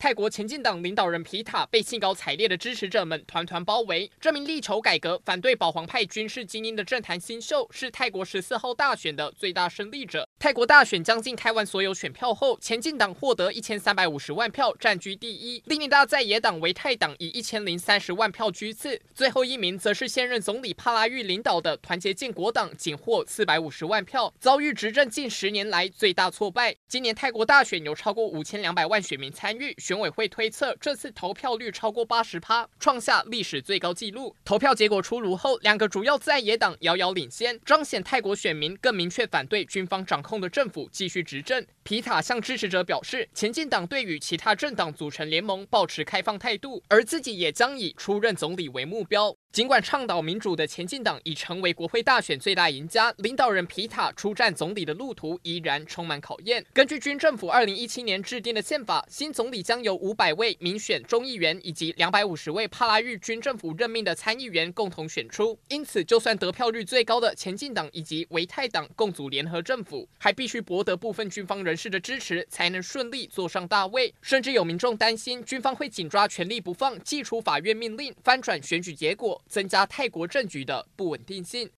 泰国前进党领导人皮塔被兴高采烈的支持者们团团包围。这名力求改革、反对保皇派军事精英的政坛新秀，是泰国十四号大选的最大胜利者。泰国大选将近开完所有选票后，前进党获得一千三百五十万票，占据第一。另一大在野党维泰党以一千零三十万票居次，最后一名则是现任总理帕拉育领导的团结建国党，仅获四百五十万票，遭遇执政近十年来最大挫败。今年泰国大选有超过五千两百万选民参与。选委会推测，这次投票率超过八十趴，创下历史最高纪录。投票结果出炉后，两个主要在野党遥遥领先，彰显泰国选民更明确反对军方掌控的政府继续执政。皮塔向支持者表示，前进党对与其他政党组成联盟保持开放态度，而自己也将以出任总理为目标。尽管倡导民主的前进党已成为国会大选最大赢家，领导人皮塔出战总理的路途依然充满考验。根据军政府二零一七年制定的宪法，新总理将由五百位民选众议员以及两百五十位帕拉日军政府任命的参议员共同选出。因此，就算得票率最高的前进党以及维泰党共组联合政府，还必须博得部分军方人士的支持，才能顺利坐上大位。甚至有民众担心，军方会紧抓权力不放，祭出法院命令，翻转选举结果。增加泰国政局的不稳定性。